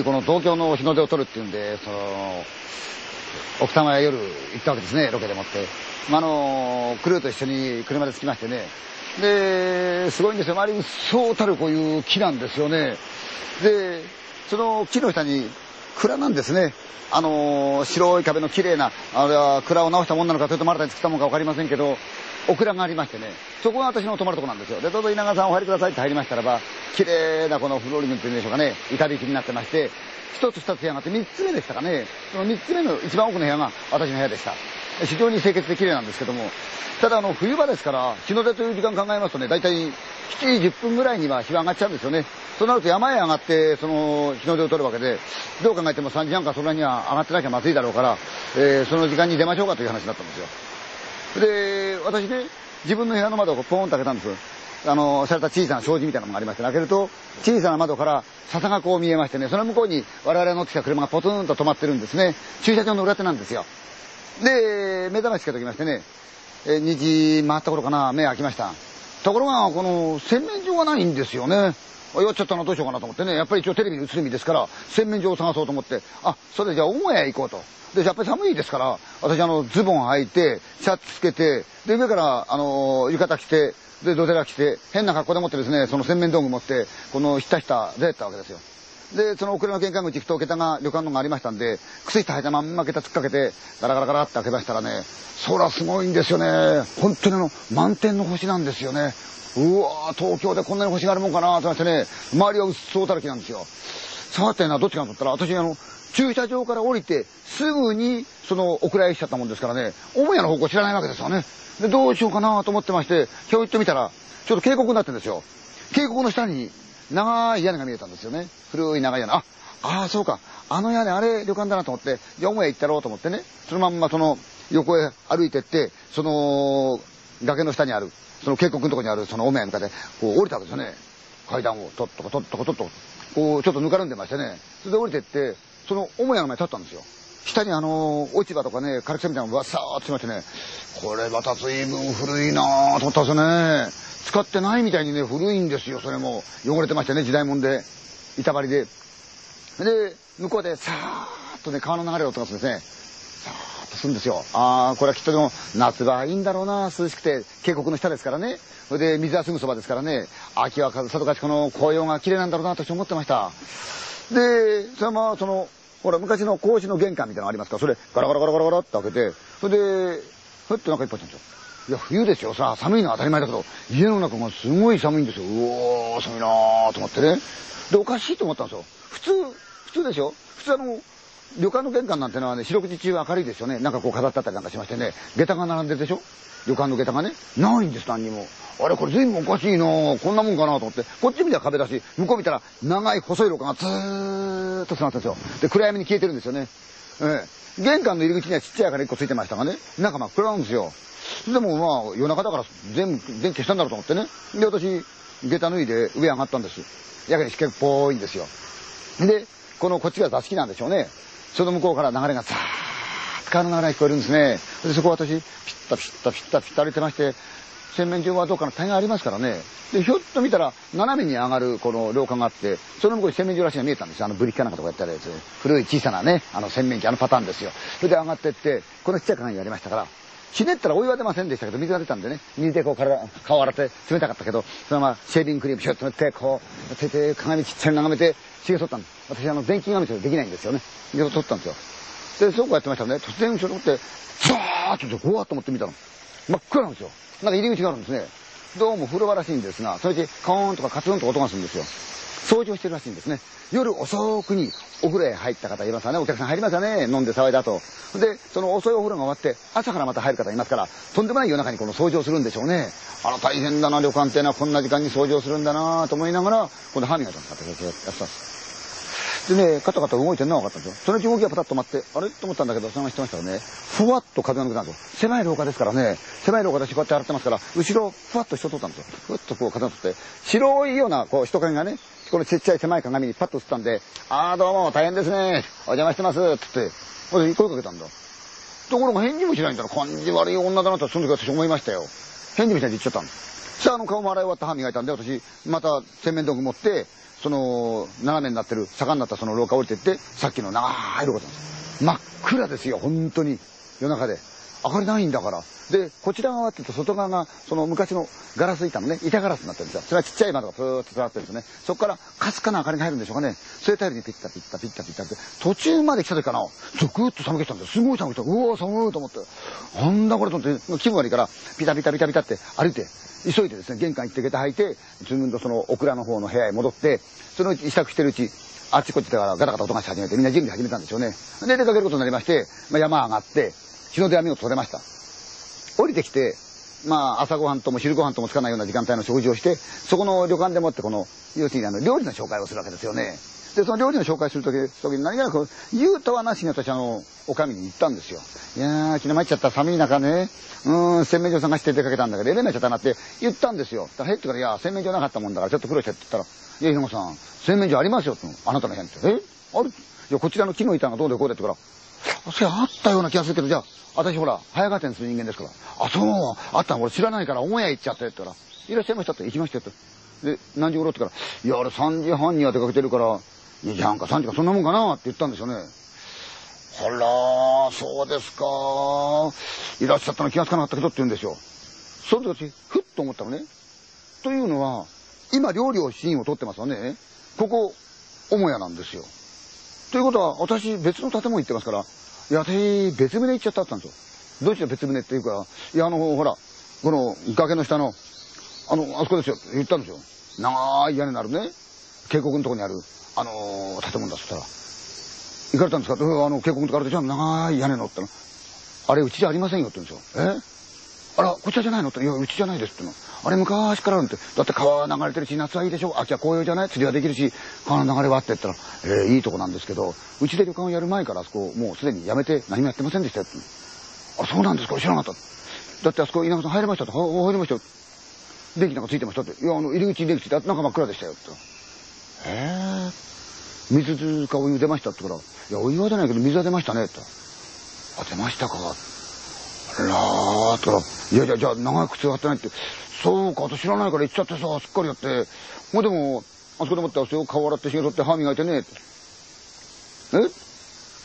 にこの東京の日の出を撮るっていうんで、その、奥多摩へ夜行ったわけですね、ロケでもって。まあ、あの、クルーと一緒に車で着きましてね。で、すごいんですよ。周りにそうたるこういう木なんですよね。で、その木の下に蔵なんですね。あの、白い壁の綺麗な、あれは蔵を直したもんなのか、それとも新たに作ったもんか分かりませんけど、オクラがありましてね、そこが私の泊まるとこなんですよ。で、どうぞ稲川さんお入りくださいって入りましたらば、綺麗なこのフローリングっていうんでしょうかね、板引きになってまして、一つ二つ部屋があって三つ目でしたかね、その三つ目の一番奥の部屋が私の部屋でした。非常に清潔で綺麗なんですけども、ただあの冬場ですから、日の出という時間考えますとね、大体7時10分ぐらいには日が上がっちゃうんですよね。そうなると山へ上がって、その日の出を取るわけで、どう考えても3時半かそんなには上がってなきゃまずいだろうから、えー、その時間に出ましょうかという話になったんですよ。で、私ね、自分の部屋の窓をポーンと開けたんです。あの、された小さな障子みたいなのがありまして、開けると、小さな窓から笹がこう見えましてね、その向こうに我々が乗ってきた車がポツンと止まってるんですね。駐車場の裏手なんですよ。で、目覚ましつけときましてね、え2時回った頃かな、目開きました。ところが、この洗面所がないんですよね。弱っちゃったのどうしようかなと思ってね、やっぱり一応テレビに映る意味ですから、洗面所を探そうと思って、あ、それじゃあ母屋へ行こうと。で、やっぱり寒いですから、私あの、ズボン履いて、シャツつけて、で、上から、あの、浴衣着て、で、土手ら着て、変な格好でもってですね、その洗面道具持って、このひたひた出たわけですよ。で、その遅れの玄関口行くと、桁が、旅館のがありましたんで、靴下履いたまんま桁突っかけて、ガラガラガラって開けましたらね、空すごいんですよね。本当にあの、満天の星なんですよね。うわ東京でこんなに星があるもんかなと思ってね、周りはうっそうたるきなんですよ。さてな、どっちかと思ったら、私あの、駐車場から降りて、すぐに、その、お蔵入りしちゃったもんですからね、母屋の方向知らないわけですよね。で、どうしようかなと思ってまして、今日行ってみたら、ちょっと渓谷になってるんですよ。渓谷の下に、長い屋根が見えたんですよね。古い長い屋根。あ、ああ、そうか。あの屋根、あれ、旅館だなと思って、じゃあ母屋行ったろうと思ってね、そのまんまその、横へ歩いてって、その、崖の下にある、その渓谷のとこにあるその母屋に向かって、こう降りたわけですよね。階段を、とっとこ、とっとこ、とっとこ、う、ちょっとぬかるんでましてね。それで降りてって、その母屋の前に立ったんですよ。下にあの、落ち葉とかね、枯れ草みたいなのがわさーっとしまってね、これまた随分古いなぁと思ったんですよね。使ってないみたいにね、古いんですよ、それも。汚れてましてね、時代物で。板張りで。で、向こうでさーっとね、川の流れる音がするんですね。さーっとするんですよ。あー、これはきっとでも、夏場いいんだろうな、涼しくて、渓谷の下ですからね。それで、水はすぐそばですからね。秋は里かちこの紅葉が綺麗なんだろうな、と思ってました。で、それまあ、その、ほら、昔の格子の玄関みたいなのありますか？ら、それ、ガラガラガラガラガラって開けて、それで、ふっと中いっぱいったんですよ。いや、冬ですよ。さ、寒いのは当たり前だけど、家の中がすごい寒いんですよ。うおー、寒いなーと思ってね。で、おかしいと思ったんですよ。普通、普通でしょ普通あの、旅館の玄関なんてのはね、四六時中明るいですよね。なんかこう飾ってあったりなんかしましてね、下駄が並んでるでしょ旅館の下駄がね。ないんです、何にも。あれ、これ随分おかしいなこんなもんかなと思って。こっち見たら壁だし、向こう見たら長い細い廊下がずーっと繋がってんですよ。で、暗闇に消えてるんですよね。ええ。玄関の入り口にはちっちゃい明かり1個ついてましたがね、中真っ暗なんですよ。でもまあ、夜中だから全部電気消したんだろうと思ってね。で、私、下駄脱いで上上がったんです。やけに湿気っぽいんですよ。で、このこっちが座敷なんでしょうね。その向こうから流れがザーッと川の流れが聞こえるんですね。で、そこ私、ピッタピッタピッタピッタ歩いてまして、洗面所はどうかの大概ありますからね。で、ひょっと見たら、斜めに上がるこの廊下があって、その向こうに洗面所らしいが見えたんですよ。あのブリキかなんかとかやったやつ。古い小さなね、あの洗面器、あのパターンですよ。それで上がってって、このちっちゃい鏡がありましたから、ひねったらお湯は出ませんでしたけど、水が出たんでね、水でこう体、顔洗って冷たかったけど、そのままシェービングクリームシュッと塗って、こう、手で鏡ちっちゃい眺めて、髭剃ったんです。私あの、電気鏡でできないんですよね。で、取ったんですよ。で、そうこうやってましたらね、突然後ろって、ザーッとこうわっと思ってみたの。真っ暗なんですよ。なんか入り口があるんですね。どうも風呂場らしいんですが、そのうちカーンとかカツンと音がするんですよ。掃除をしてるらしいんですね。夜遅くにお風呂へ入った方いますかね。お客さん入りますよね。飲んで騒いだと。で、その遅いお風呂が終わって、朝からまた入る方いますから、とんでもない夜中にこの掃除をするんでしょうね。あら、大変だな、旅館ってのはこんな時間に掃除をするんだなと思いながら、この歯磨きを使ってやってたんです。でね、カタカタ動いてるのは分かったんですよ。そのうち動きがパタッと止まって、あれ？と思ったんだけど、そのまましてましたらね、ふわっと風が抜けたんですよ。狭い廊下ですからね、狭い廊下でこうやって洗ってますから、後ろ、ふわっと人通ったんですよ。ふわっとこう風が通って、白いようなこう人影がね、このちっちゃい狭い鏡にパッと映ったんで、あーどうも、大変ですね。お邪魔してます。つって、声かけたんだ。ところが返事もしないんだろ。感じ悪い女だなとその時私思いましたよ。返事もしないで言っちゃったの。さあ、あの顔も洗い終わった歯磨いたんで、私、また洗面道具持って、その、斜めになってる、坂になったその廊下降りてって、さっきの長い廊下なんです。真っ暗ですよ、本当に。夜中で。明かりないんだから。で、こちら側って言うと外側が、その昔のガラス板のね、板ガラスになってるんですよ。それはちっちゃい窓がプーッと伝わってるんですね。そこからかすかな明かりが入るんでしょうかね。それ頼りにピッタピッタピッタピッタって、途中まで来た時かな、ゾクッと寒気したんですよ。すごい寒気した。うわ寒いと思って。なんだこれと思って、気分悪いから、ピタピタピタピタって歩いて、急いでですね、玄関行って下駄履いて、自分のそのオクラの方の部屋へ戻って、そのうち支度してるうち、あっちこっちだからガタガタ音がし始めて、みんな準備始めたんですよね。で、出かけることになりまして、まあ、山上がって、日の出は見事取れました。降りてきて、まあ、朝ごはんとも昼ごはんともつかないような時間帯の食事をして、そこの旅館でもってこの、要するにあの、料理の紹介をするわけですよね。で、その料理の紹介するとき、時に何気なく、言うとはなしに私あの、お上に言ったんですよ。いやー、昨日参っちゃった寒い中ね、うん、洗面所探して出かけたんだけど、エレメちゃったなって言ったんですよ。だから、へってから、いや、洗面所なかったもんだから、ちょっと苦労してって言ったら、いや、ひのさん、洗面所ありますよ、あなたの部屋に。え？ある？いや、こちらの木の板がどうでこうでってから、それあったような気がするけど、じゃあ、私ほら、早川店する人間ですから、あ、そう、あったの俺知らないから、母屋行っちゃってって言ったら、いらっしゃいましたって行きましたって。で、何時頃って言ったら、いや、あれ3時半には出かけてるから、2時半か3時かそんなもんかなって言ったんですよね。あら、そうですか。いらっしゃったの気がつかなかったけどって言うんですよ。その時、ふっと思ったのね。というのは、今料理をシーンを撮ってますよね。ここ、母屋なんですよ。ということは、私別の建物行ってますから、いや、私別棟行っちゃったったんですよ。どうして別棟っていうか、いや、あの、ほら、この崖の下の、あの、あそこですよ、言ったんですよ。長い屋根のあるね、渓谷のとこにある、あのー、建物だっつったら、行かれたんですか？あの、渓谷のとこあるでしょ長い屋根のっての。あれ、うちじゃありませんよって言うんですよ。え？あら、こちらじゃないの？って、いや、うちじゃないですっての。あれ、昔からあるって。だって川流れてるし、夏はいいでしょ秋は紅葉じゃない？釣りはできるし、川の流れはって言ったら、えー、いいとこなんですけど、うちで旅館をやる前からあそこ、もうすでに辞めて何もやってませんでしたよって。あ、そうなんですか？知らなかった。だってあそこ、稲穂さん入れましたって、入りましたよ。電気なんかついてましたって。いや、あの、入り口入り口って、中真っ暗でしたよって。へえ。水かお湯出ましたって言ったら、いや、お湯は出ないけど水は出ましたねって。あ、出ましたか。らーったら、いやいや、じゃあ長い靴履ってないって、そうか、私知らないから行っちゃってさ、すっかりやって、もうでも、あそこでもってあそこ顔洗って、ひげ取って歯磨いてね。えだっ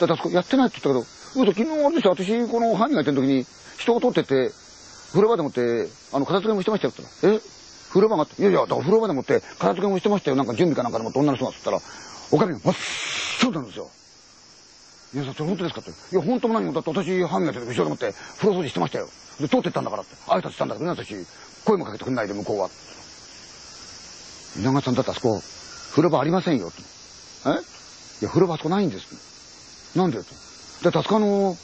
てあそこやってないって言ったけど、昨日あれですよ、私この歯磨いてる時に人が通ってて、風呂場でもって、あの、片付けもしてましたよって言ったら、え？風呂場があって、いやいや、だから風呂場でもって片付けもしてましたよ。なんか準備かなんかでもって女の人がって言ったら、おかみが真っ白なんですよ。いや、それ本当ですかって。いや、本当も何もだって私歯磨いてる後ろでもって風呂掃除してましたよ。で、通ってったんだからって。挨拶したんだけどね、私。声もかけてくんないで、向こうは。稲川さんだってあそこ、風呂場ありませんよ。え？いや、風呂場あそこないんです。なんでと。だってあそこの、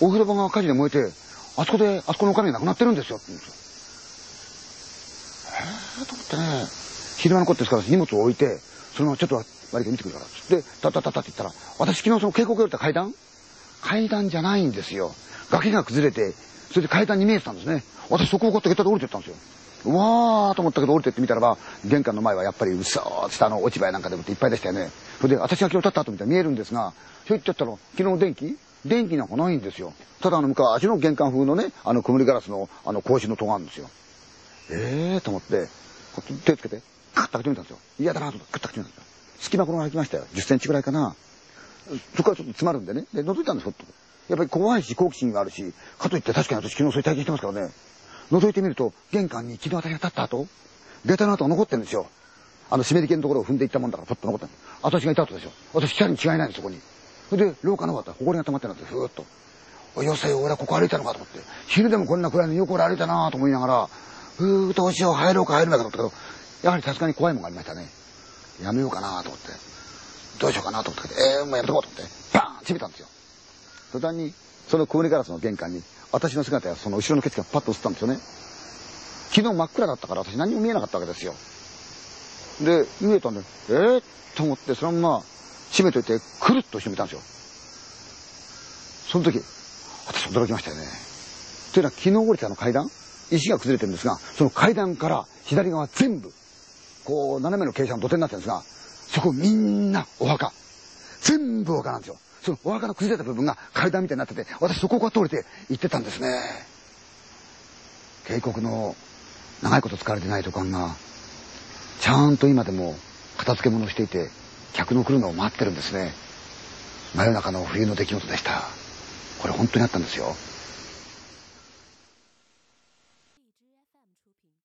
お風呂場が火事で燃えて、あそこで、あそこのお金なくなってるんですよ。って言うんですよ。えー？と思ってね、昼間のことですから荷物を置いて、そのちょっと割り見てくるから。つって、タッタタタって言ったら、私昨日その渓谷降りた階段？階段じゃないんですよ。崖が崩れて、それで階段に見えてたんですね。私そこをこうやって下降りてったんですよ。うわーと思ったけど降りてってみたらば、玄関の前はやっぱりうっそー下の落ち葉やなんかでもっていっぱいでしたよね。それで私が今日立った後見たら見えるんですが、ひょいってやったら、昨日電気？電気なんかないんですよ。ただあの昔の玄関風のね、あの曇りガラスのあの格子の戸があるんですよ。ええーと思って、手つけて、カッと開けてみたんですよ。嫌だなと思って、カッと開けてみたんですよ。隙間転がりましたよ。10センチぐらいかな。そこからちょっと詰まるんでね。で、覗いたんですよ、やっぱり怖いし、好奇心があるし、かといって確かに私昨日そういう体験してますからね。覗いてみると、玄関に昨日私が立った後、出たの跡が残ってるんですよ。あの、湿り気のところを踏んでいったもんだから、ポッと残って。私がいた後でしょ。私、光に違いないんです、そこに。それで、廊下の方だったら、埃が溜まってるんですふーっと。およせよ、俺はここ歩いたのかと思って。昼でもこんな暗いのよく俺歩いたなと思いながら、ふーどうしよう、入ろうか入るのかと思ったけど、やはりさすがに怖いもんがありましたね。やめようかなと思って。どうしようかなと思って、えー、もうやめとこうと思って、バーン閉めたんですよ。途端に、その曇りガラスの玄関に、私の姿やその後ろの景色がパッと映ったんですよね。昨日真っ暗だったから私何も見えなかったわけですよ。で、見えたんで、えー、と思ってそのまま閉めといて、くるっと閉めたんですよ。その時、私驚きましたよね。というのは昨日降りたあの階段、石が崩れてるんですが、その階段から左側全部、こう、斜めの傾斜の土手になってるんですが、そこみんなお墓。全部お墓なんですよ。そのお墓の崩れた部分が階段みたいになってて、私そこを通れて行ってたんですね。渓谷の長いこと使われてない土管が、ちゃんと今でも片付け物をしていて客の来るのを待ってるんですね真夜中の冬の出来事でしたこれ本当にあったんですよ